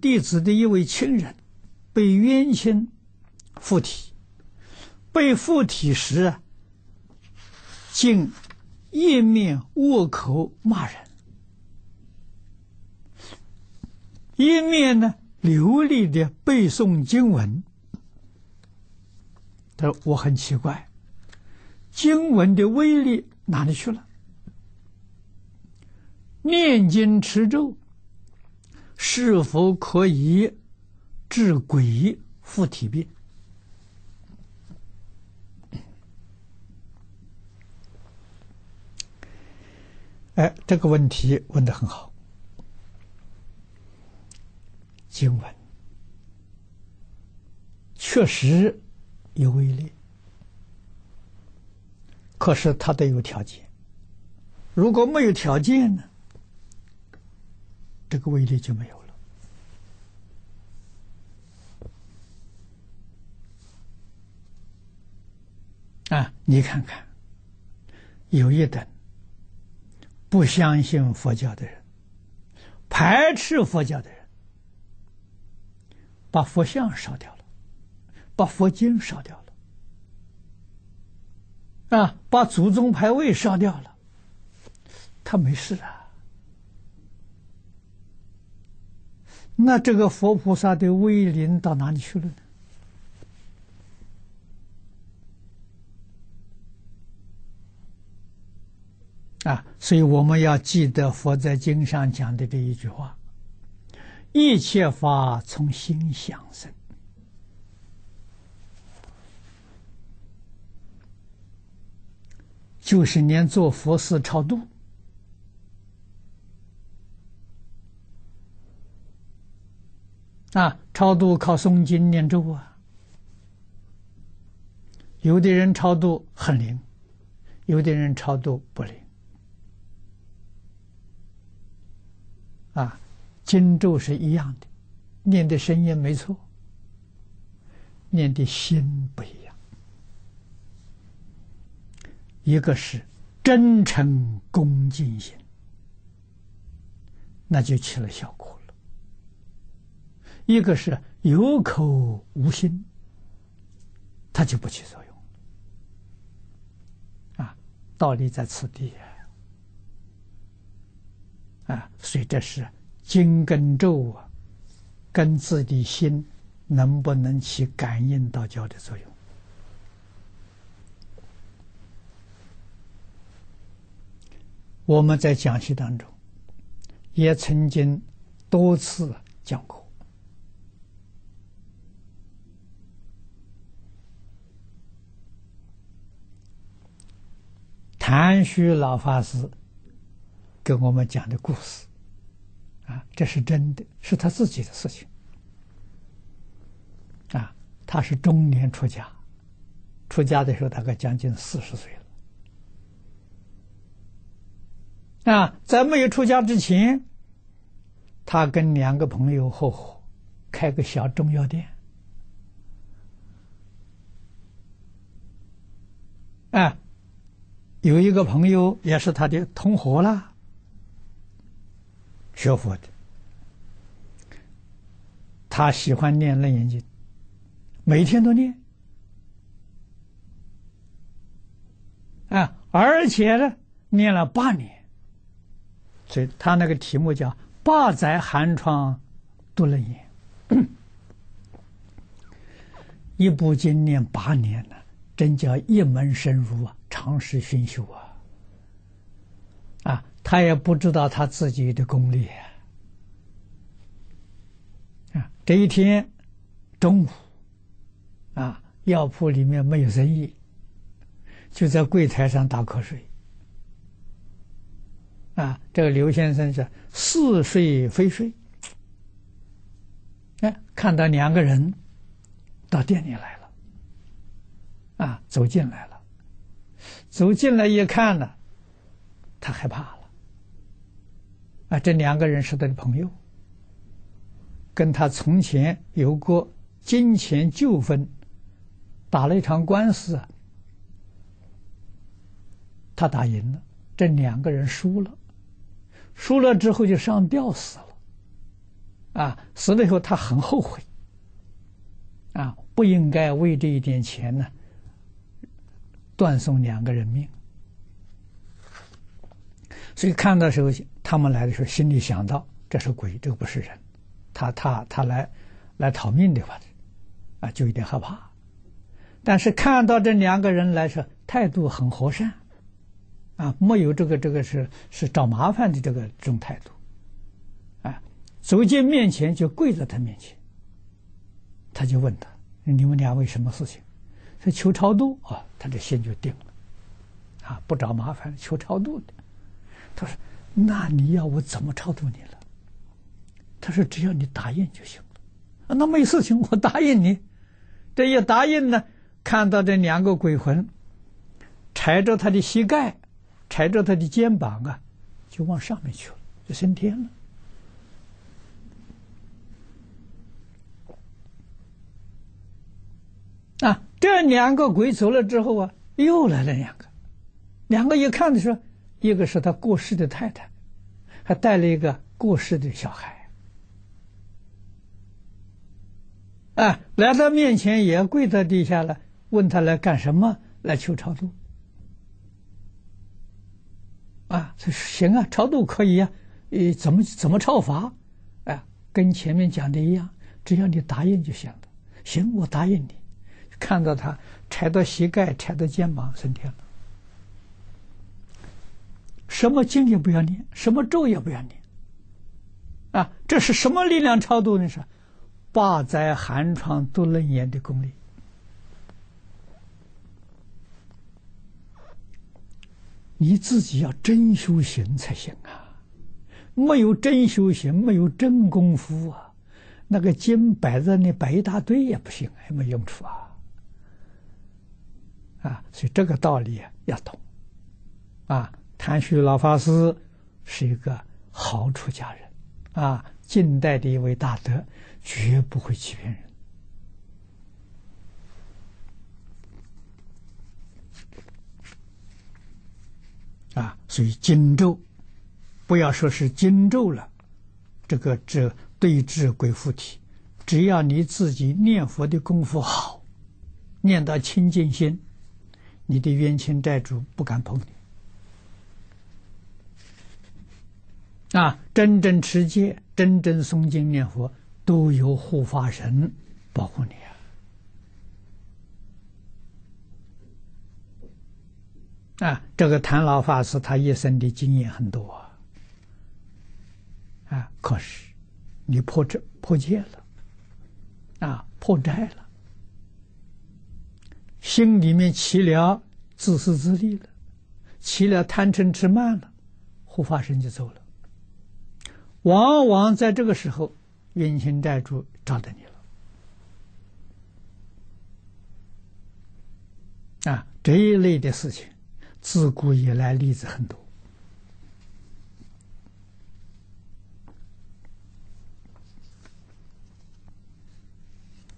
弟子的一位亲人被冤亲附体，被附体时啊竟一面握口骂人，一面呢流利的背诵经文。他说：“我很奇怪，经文的威力哪里去了？念经持咒。”是否可以治鬼附体病？哎，这个问题问的很好。经文确实有威力，可是它得有条件。如果没有条件呢？这个威力就没有了啊！你看看，有一等不相信佛教的人，排斥佛教的人，把佛像烧掉了，把佛经烧掉了，啊，把祖宗牌位烧掉了，他没事啊。那这个佛菩萨的威灵到哪里去了呢？啊，所以我们要记得佛在经上讲的这一句话：“一切法从心想生。”就是连做佛事超度。啊，超度靠诵经念咒啊！有的人超度很灵，有的人超度不灵。啊，经咒是一样的，念的声音没错，念的心不一样。一个是真诚恭敬心，那就起了效果。一个是有口无心，它就不起作用。啊，道理在此地啊，所以这是经跟咒啊，跟自己心能不能起感应道交的作用？我们在讲习当中也曾经多次讲过。谭虚老法师给我们讲的故事，啊，这是真的，是他自己的事情。啊，他是中年出家，出家的时候大概将近四十岁了。啊，在没有出家之前，他跟两个朋友合伙开个小中药店。啊。有一个朋友也是他的同伙啦，学佛的，他喜欢念《楞严经》，每天都念，啊，而且呢，念了八年，所以他那个题目叫“八载寒窗读楞严”，一部经念八年呢。真叫一门深入啊，长时熏修啊！啊，他也不知道他自己的功力啊。这一天中午啊，药铺里面没有生意，就在柜台上打瞌睡。啊，这个刘先生是似睡非睡，哎，看到两个人到店里来了。啊，走进来了，走进来一看呢，他害怕了。啊，这两个人是他的朋友，跟他从前有过金钱纠纷，打了一场官司，他打赢了，这两个人输了，输了之后就上吊死了。啊，死了以后他很后悔，啊，不应该为这一点钱呢断送两个人命。所以看到时候他们来的时候，心里想到这是鬼，这个不是人，他他他来来讨命的话，啊，就有点害怕。但是看到这两个人来说，态度很和善，啊，没有这个这个是是找麻烦的这个这种态度，啊，走进面前就跪在他面前，他就问他：“你们俩为什么事情？”说求超度啊，他的心就定了，啊，不找麻烦，求超度的。他说：“那你要我怎么超度你了？”他说：“只要你答应就行了。”那没事情，我答应你。这一答应呢。看到这两个鬼魂，踩着他的膝盖，踩着他的肩膀啊，就往上面去了，就升天了。啊，这两个鬼走了之后啊，又来了两个，两个一看的时候，一个是他过世的太太，还带了一个过世的小孩，啊，来到面前也跪在地下了。问他来干什么？来求超度啊？他说行啊，超度可以啊。呃，怎么怎么超法？啊，跟前面讲的一样，只要你答应就行了。行，我答应你。看到他踩到膝盖，踩到肩膀，升天了。什么经也不要念，什么咒也不要念。啊，这是什么力量超度呢？是八载寒窗读楞严的功力。你自己要真修行才行啊！没有真修行，没有真功夫啊，那个经摆在那摆一大堆也不行，也没用处啊！啊，所以这个道理要懂。啊，谭旭老法师是一个好出家人，啊，近代的一位大德，绝不会欺骗人。啊，所以经咒，不要说是经咒了，这个这对治鬼附体，只要你自己念佛的功夫好，念到清净心，你的冤亲债主不敢碰你。啊，真正持戒、真正诵经念佛，都有护法神保护你。啊，啊这个谭老法师他一生的经验很多啊，可是你破这破戒了，啊，破债了，心里面起了自私自利了，起了贪嗔痴慢了，护法神就走了。往往在这个时候，冤亲债主找到你了，啊，这一类的事情。自古以来例子很多，